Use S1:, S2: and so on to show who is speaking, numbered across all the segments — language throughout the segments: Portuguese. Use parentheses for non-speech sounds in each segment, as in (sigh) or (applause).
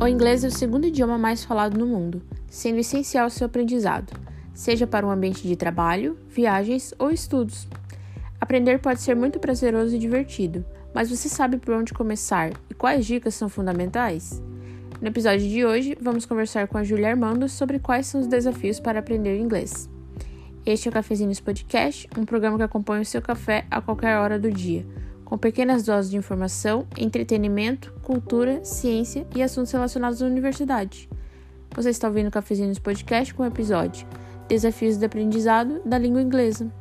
S1: O inglês é o segundo idioma mais falado no mundo, sendo essencial seu aprendizado, seja para um ambiente de trabalho, viagens ou estudos. Aprender pode ser muito prazeroso e divertido, mas você sabe por onde começar e quais dicas são fundamentais? No episódio de hoje, vamos conversar com a Julia Armando sobre quais são os desafios para aprender inglês. Este é o Cafezinhos Podcast, um programa que acompanha o seu café a qualquer hora do dia com pequenas doses de informação, entretenimento, cultura, ciência e assuntos relacionados à universidade. Você está ouvindo o Cafezinhos Podcast com o episódio Desafios de Aprendizado da Língua Inglesa.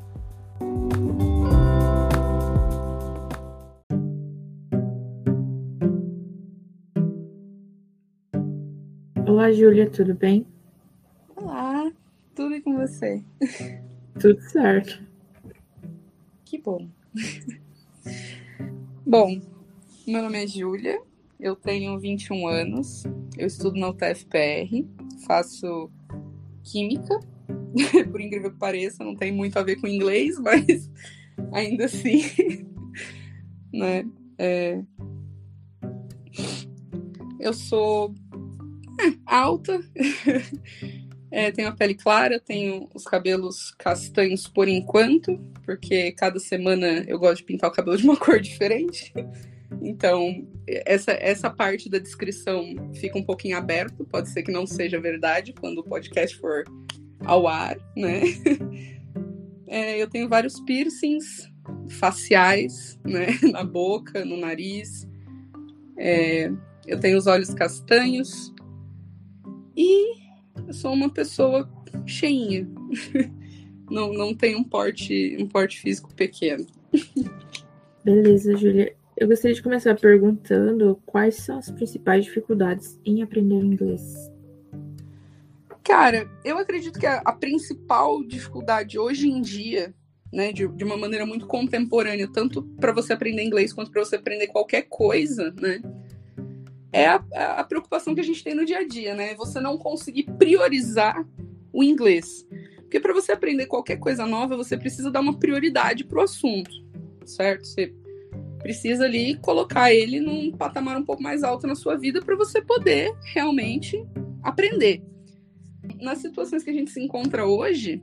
S2: Olá, Júlia, tudo bem?
S3: Olá, tudo e com você?
S2: Tudo certo.
S3: Que bom. Bom, meu nome é Júlia, eu tenho 21 anos, eu estudo na UTFPR, faço química, (laughs) por incrível que pareça, não tem muito a ver com inglês, (laughs) mas ainda assim, (laughs) né? É... Eu sou é, alta, é, tenho a pele clara, tenho os cabelos castanhos por enquanto, porque cada semana eu gosto de pintar o cabelo de uma (laughs) cor diferente. Então, essa, essa parte da descrição fica um pouquinho aberto, pode ser que não seja verdade quando o podcast for ao ar, né? (laughs) É, eu tenho vários piercings faciais, né? (laughs) Na boca, no nariz. É, eu tenho os olhos castanhos. E eu sou uma pessoa cheinha. (laughs) não, não tem um porte, um porte físico pequeno.
S2: Beleza, Júlia. Eu gostaria de começar perguntando quais são as principais dificuldades em aprender inglês.
S3: Cara, eu acredito que a, a principal dificuldade hoje em dia, né, de, de uma maneira muito contemporânea, tanto para você aprender inglês quanto para você aprender qualquer coisa, né, é a, a, preocupação que a gente tem no dia a dia, né? Você não conseguir priorizar o inglês. Porque para você aprender qualquer coisa nova, você precisa dar uma prioridade para o assunto, certo? Você precisa ali colocar ele num patamar um pouco mais alto na sua vida para você poder realmente aprender. Nas situações que a gente se encontra hoje,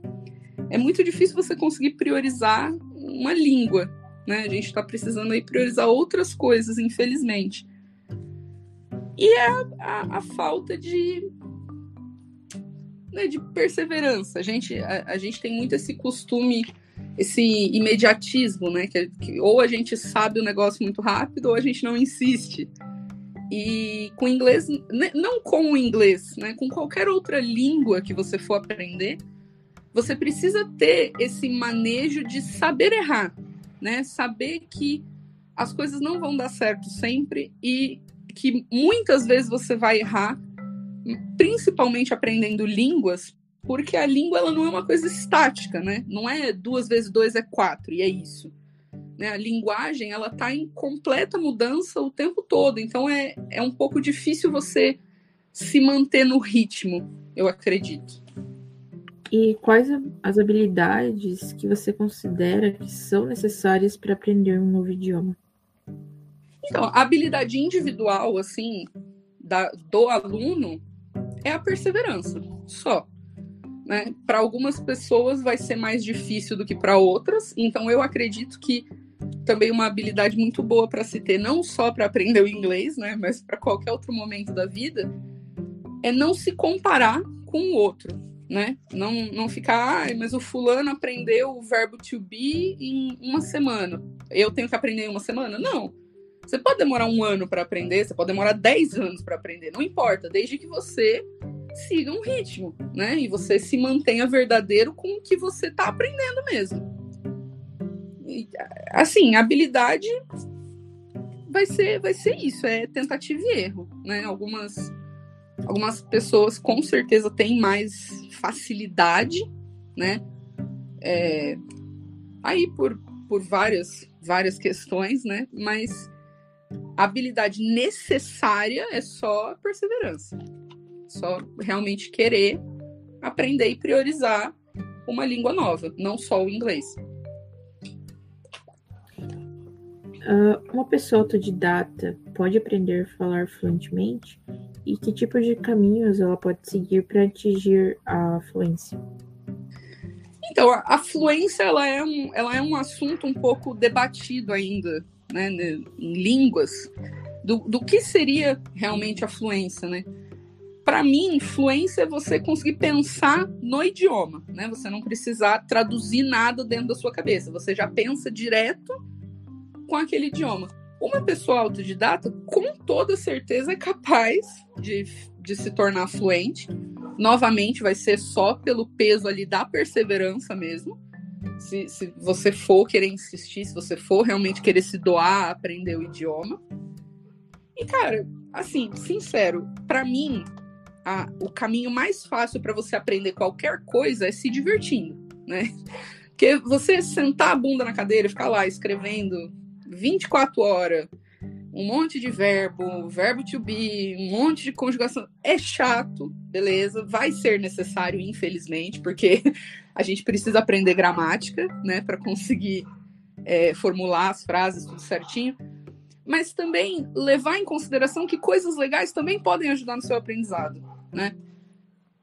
S3: é muito difícil você conseguir priorizar uma língua, né? A gente está precisando aí priorizar outras coisas, infelizmente. E é a, a, a falta de né, de perseverança. A gente, a, a, gente tem muito esse costume, esse imediatismo, né? Que, que, ou a gente sabe o negócio muito rápido ou a gente não insiste. E com inglês, né, não com o inglês, né? Com qualquer outra língua que você for aprender, você precisa ter esse manejo de saber errar, né? Saber que as coisas não vão dar certo sempre e que muitas vezes você vai errar principalmente aprendendo línguas, porque a língua ela não é uma coisa estática, né? Não é duas vezes dois é quatro e é isso. Né? A linguagem ela está em completa mudança o tempo todo, então é, é um pouco difícil você se manter no ritmo, eu acredito.
S2: E quais as habilidades que você considera que são necessárias para aprender um novo idioma?
S3: Então, a habilidade individual, assim, da, do aluno, é a perseverança, só. Né? Para algumas pessoas vai ser mais difícil do que para outras, então eu acredito que também uma habilidade muito boa para se ter, não só para aprender o inglês, né, mas para qualquer outro momento da vida, é não se comparar com o outro, né? Não, não ficar, ah, mas o fulano aprendeu o verbo to be em uma semana. Eu tenho que aprender em uma semana? Não. Você pode demorar um ano para aprender, você pode demorar 10 anos para aprender, não importa, desde que você siga um ritmo, né? E você se mantenha verdadeiro com o que você está aprendendo mesmo. E, assim, habilidade vai ser, vai ser isso, é tentativa e erro, né? Algumas, algumas pessoas com certeza têm mais facilidade, né? É, aí por, por várias, várias questões, né? Mas a habilidade necessária é só perseverança. Só realmente querer aprender e priorizar uma língua nova, não só o inglês.
S2: Uh, uma pessoa autodidata pode aprender a falar fluentemente? e que tipo de caminhos ela pode seguir para atingir a fluência?
S3: Então, a, fluência ela é, um, ela é um assunto um pouco debatido ainda, né, em línguas, do, do que seria realmente a fluência, né? Para mim, fluência é você conseguir pensar no idioma, né? Você não precisar traduzir nada dentro da sua cabeça, você já pensa direto com aquele idioma. Uma pessoa autodidata, com toda certeza, é capaz de, de se tornar fluente. Novamente, vai ser só pelo peso ali da perseverança mesmo. Se, se você for querer insistir, se você for realmente querer se doar a aprender o idioma. E, cara, assim, sincero, para mim, a, o caminho mais fácil para você aprender qualquer coisa é se divertindo, né? Porque você sentar a bunda na cadeira e ficar lá escrevendo 24 horas, um monte de verbo, verbo to be, um monte de conjugação. É chato, beleza? Vai ser necessário, infelizmente, porque (laughs) a gente precisa aprender gramática, né, para conseguir é, formular as frases tudo certinho. Mas também levar em consideração que coisas legais também podem ajudar no seu aprendizado, né?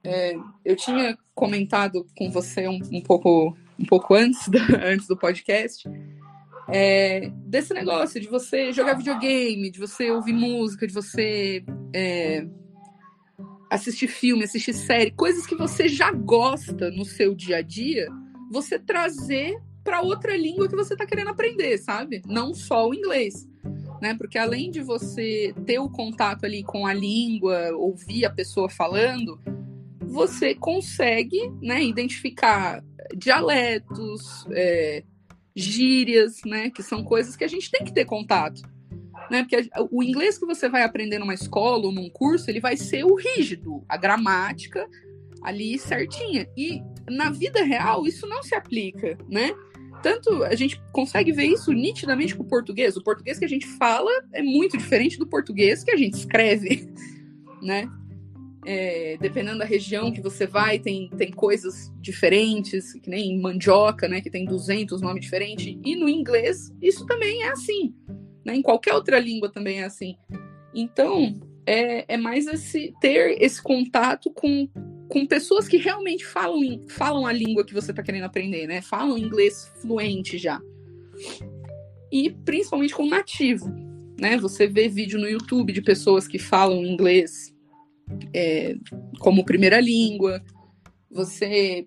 S3: É, eu tinha comentado com você um, um pouco um pouco antes do, (laughs) antes do podcast é, desse negócio de você jogar videogame, de você ouvir música, de você é, assistir filme, assistir série, coisas que você já gosta no seu dia a dia, você trazer para outra língua que você está querendo aprender, sabe? Não só o inglês. Né? Porque além de você ter o contato ali com a língua, ouvir a pessoa falando, você consegue né, identificar dialetos, é, gírias, né? Que são coisas que a gente tem que ter contato. Né? Porque o inglês que você vai aprender numa escola ou num curso, ele vai ser o rígido, a gramática ali certinha. E na vida real isso não se aplica, né? Tanto a gente consegue ver isso nitidamente com o português. O português que a gente fala é muito diferente do português que a gente escreve, (laughs) né? É, dependendo da região que você vai, tem, tem coisas diferentes, que nem mandioca, né, que tem 200 nomes diferentes. E no inglês, isso também é assim. Né? Em qualquer outra língua também é assim. Então, é, é mais esse, ter esse contato com, com pessoas que realmente falam, falam a língua que você está querendo aprender, né? Falam inglês fluente já. E principalmente com nativo, né? Você vê vídeo no YouTube de pessoas que falam inglês é, como primeira língua, você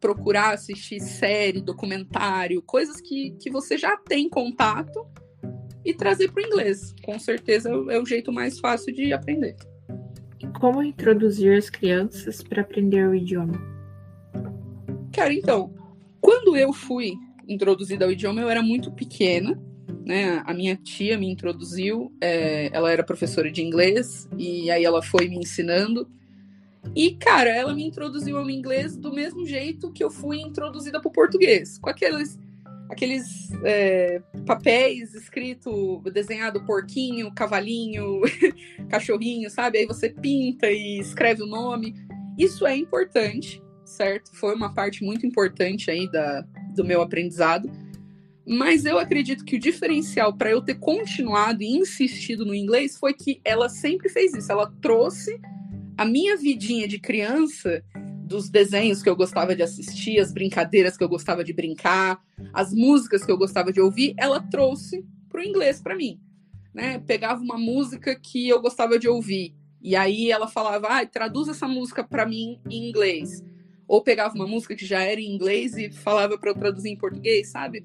S3: procurar assistir série, documentário, coisas que, que você já tem contato e trazer para o inglês. Com certeza é o jeito mais fácil de aprender.
S2: Como introduzir as crianças para aprender o idioma?
S3: Cara, então, quando eu fui introduzida ao idioma, eu era muito pequena né? A minha tia me introduziu, é, ela era professora de inglês, e aí ela foi me ensinando. E, cara, ela me introduziu ao inglês do mesmo jeito que eu fui introduzida para o português, com aqueles, aqueles é, papéis escrito, desenhado porquinho, cavalinho, (laughs) cachorrinho, sabe? Aí você pinta e escreve o nome. Isso é importante, certo? Foi uma parte muito importante aí da, do meu aprendizado mas eu acredito que o diferencial para eu ter continuado e insistido no inglês foi que ela sempre fez isso. Ela trouxe a minha vidinha de criança, dos desenhos que eu gostava de assistir, as brincadeiras que eu gostava de brincar, as músicas que eu gostava de ouvir, ela trouxe para o inglês para mim. Né? Pegava uma música que eu gostava de ouvir e aí ela falava, ah, traduz essa música para mim em inglês. Ou pegava uma música que já era em inglês e falava para eu traduzir em português, sabe?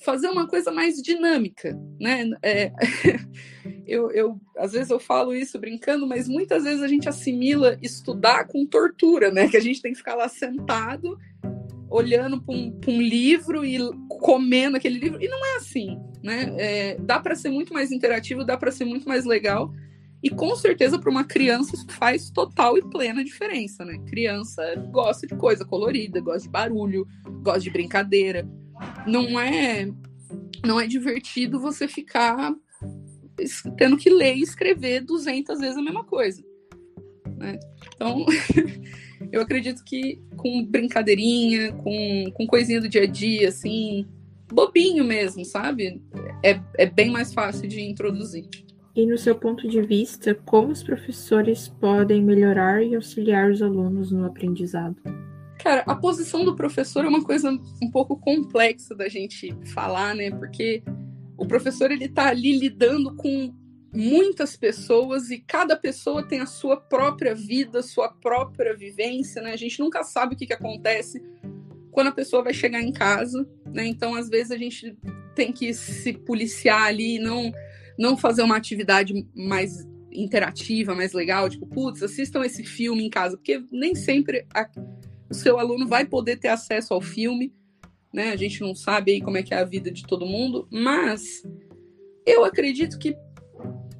S3: Fazer uma coisa mais dinâmica, né? É, (laughs) eu, eu, às vezes eu falo isso brincando, mas muitas vezes a gente assimila estudar com tortura, né? Que a gente tem que ficar lá sentado, olhando para um, um, livro e comendo aquele livro. E não é assim, né? É, dá para ser muito mais interativo, dá para ser muito mais legal. E com certeza para uma criança isso faz total e plena diferença, né? Criança gosta de coisa colorida, gosta de barulho, gosta de brincadeira não é não é divertido você ficar tendo que ler e escrever 200 vezes a mesma coisa. Né? Então, (laughs) eu acredito que com brincadeirinha, com, com coisinha do dia a dia, assim, bobinho mesmo, sabe? É, é bem mais fácil de introduzir.
S2: E no seu ponto de vista, como os professores podem melhorar e auxiliar os alunos no aprendizado?
S3: Cara, a posição do professor é uma coisa um pouco complexa da gente falar, né? Porque o professor ele tá ali lidando com muitas pessoas e cada pessoa tem a sua própria vida, sua própria vivência, né? A gente nunca sabe o que, que acontece quando a pessoa vai chegar em casa, né? Então, às vezes a gente tem que se policiar ali, não não fazer uma atividade mais interativa, mais legal, tipo, putz, assistam esse filme em casa, porque nem sempre a, o seu aluno vai poder ter acesso ao filme, né? A gente não sabe aí como é que é a vida de todo mundo, mas eu acredito que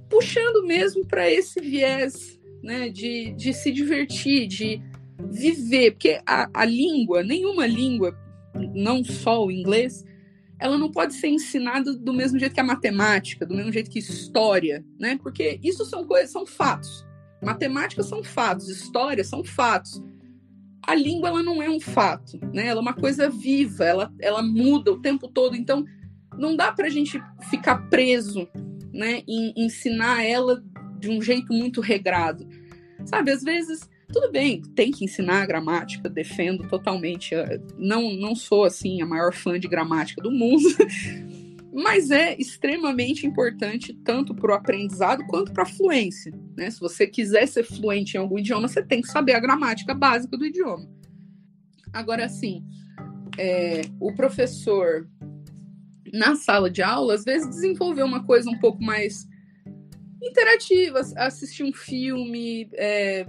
S3: puxando mesmo para esse viés, né, de, de se divertir, de viver, porque a, a língua, nenhuma língua, não só o inglês, ela não pode ser ensinada do mesmo jeito que a matemática, do mesmo jeito que história, né? Porque isso são coisas, são fatos. Matemática são fatos, história são fatos. A língua ela não é um fato, né? Ela é uma coisa viva, ela, ela muda o tempo todo. Então, não dá para a gente ficar preso, né? Em ensinar ela de um jeito muito regrado, sabe? Às vezes tudo bem, tem que ensinar gramática, defendo totalmente. Não, não sou assim a maior fã de gramática do mundo, (laughs) mas é extremamente importante tanto para o aprendizado quanto para a fluência. Né? Se você quiser ser fluente em algum idioma, você tem que saber a gramática básica do idioma. Agora, assim, é, o professor na sala de aula, às vezes desenvolver uma coisa um pouco mais interativa, assistir um filme, é,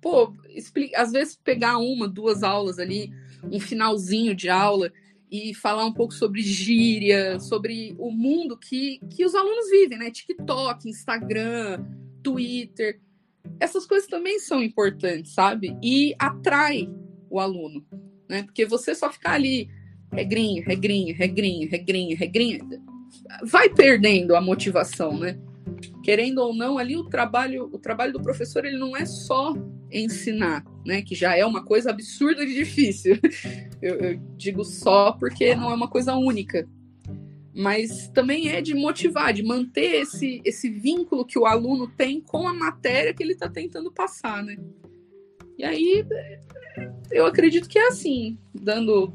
S3: pô, explica, às vezes pegar uma, duas aulas ali, um finalzinho de aula e falar um pouco sobre gíria, sobre o mundo que, que os alunos vivem, né? TikTok, Instagram, Twitter. Essas coisas também são importantes, sabe? E atrai o aluno, né? Porque você só ficar ali regrinha, regrinha, regrinha, regrinha, regrinha, vai perdendo a motivação, né? Querendo ou não, ali o trabalho, o trabalho do professor ele não é só ensinar, né? Que já é uma coisa absurda de difícil. (laughs) Eu, eu digo só porque não é uma coisa única, mas também é de motivar, de manter esse, esse vínculo que o aluno tem com a matéria que ele está tentando passar, né? E aí eu acredito que é assim, dando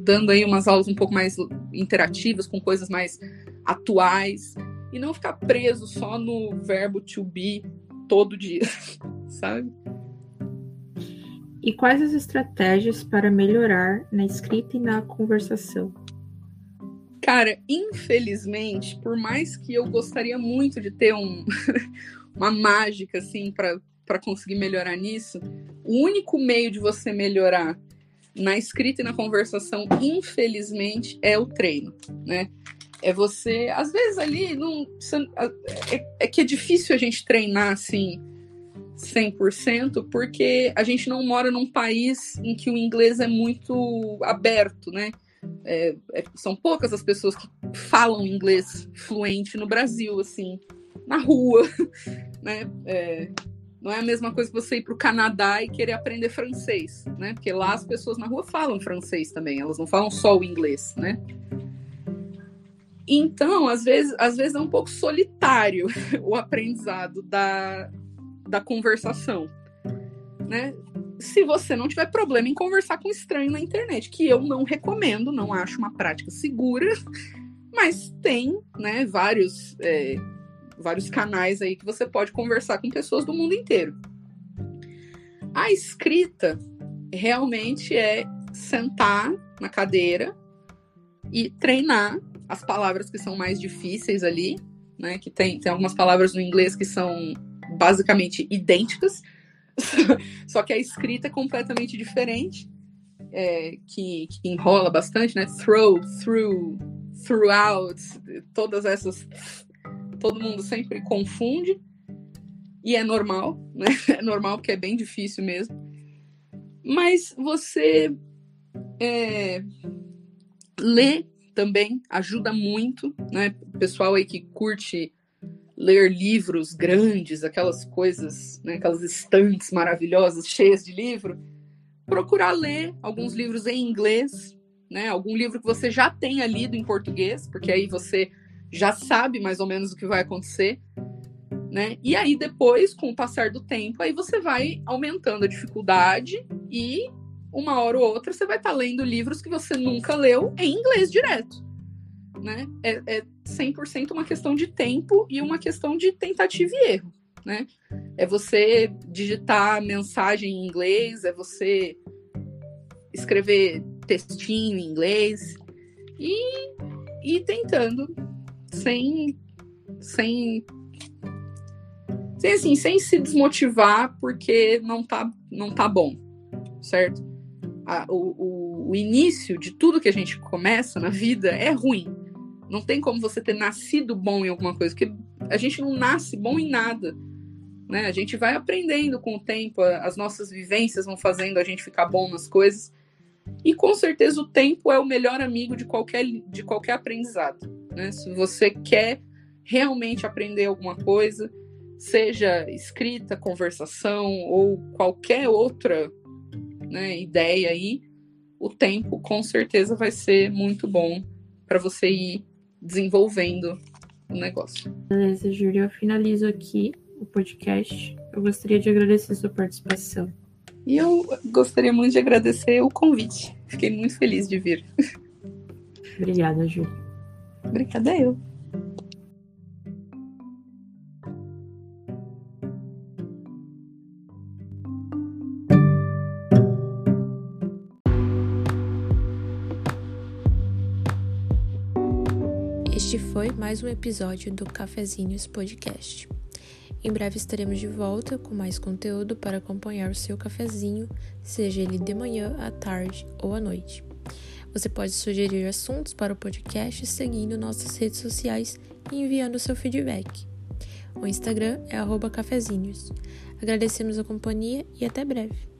S3: dando aí umas aulas um pouco mais interativas, com coisas mais atuais, e não ficar preso só no verbo to be todo dia, (laughs) sabe?
S2: E quais as estratégias para melhorar na escrita e na conversação?
S3: Cara, infelizmente, por mais que eu gostaria muito de ter um, (laughs) uma mágica assim para conseguir melhorar nisso, o único meio de você melhorar na escrita e na conversação, infelizmente, é o treino, né? É você, às vezes ali, não, é, é que é difícil a gente treinar assim 100%, porque a gente não mora num país em que o inglês é muito aberto, né? É, é, são poucas as pessoas que falam inglês fluente no Brasil, assim, na rua, (laughs) né? É, não é a mesma coisa que você ir para o Canadá e querer aprender francês, né? Porque lá as pessoas na rua falam francês também, elas não falam só o inglês, né? Então, às vezes, às vezes é um pouco solitário (laughs) o aprendizado da, da conversação, né? Se você não tiver problema em conversar com estranho na internet, que eu não recomendo, não acho uma prática segura, (laughs) mas tem, né, vários, é, vários canais aí que você pode conversar com pessoas do mundo inteiro. A escrita realmente é sentar na cadeira e treinar as palavras que são mais difíceis ali, né? Que tem, tem algumas palavras no inglês que são basicamente idênticas, (laughs) só que a escrita é completamente diferente, é, que, que, enrola bastante, né? Throw, through, throughout, todas essas. Todo mundo sempre confunde. E é normal, (laughs) né? É normal porque é bem difícil mesmo. Mas você é, lê também ajuda muito, né? O pessoal aí que curte ler livros grandes, aquelas coisas, né, aquelas estantes maravilhosas, cheias de livro, procurar ler alguns livros em inglês, né? Algum livro que você já tenha lido em português, porque aí você já sabe mais ou menos o que vai acontecer, né? E aí depois, com o passar do tempo, aí você vai aumentando a dificuldade e uma hora ou outra você vai estar tá lendo livros que você nunca leu em inglês direto, né? É, é 100% uma questão de tempo e uma questão de tentativa e erro, né? É você digitar mensagem em inglês, é você escrever textinho em inglês e ir tentando sem sem sem assim, sem se desmotivar porque não tá não tá bom, certo? A, o, o, início de tudo que a gente começa na vida é ruim. Não tem como você ter nascido bom em alguma coisa, porque a gente não nasce bom em nada. Né? A gente vai aprendendo com o tempo, as nossas vivências vão fazendo a gente ficar bom nas coisas. E com certeza o tempo é o melhor amigo de qualquer, de qualquer aprendizado. Né? Se você quer realmente aprender alguma coisa, seja escrita, conversação ou qualquer outra né, ideia aí, o tempo com certeza vai ser muito bom para você ir desenvolvendo o negócio.
S2: Beleza, Júlia, eu finalizo aqui o podcast. Eu gostaria de agradecer sua participação.
S3: E eu gostaria muito de agradecer o convite. Fiquei muito feliz de vir.
S2: Obrigada, Júlia.
S3: Obrigada eu.
S1: Este foi mais um episódio do Cafezinhos Podcast. Em breve estaremos de volta com mais conteúdo para acompanhar o seu cafezinho, seja ele de manhã, à tarde ou à noite. Você pode sugerir assuntos para o podcast seguindo nossas redes sociais e enviando seu feedback. O Instagram é cafezinhos. Agradecemos a companhia e até breve.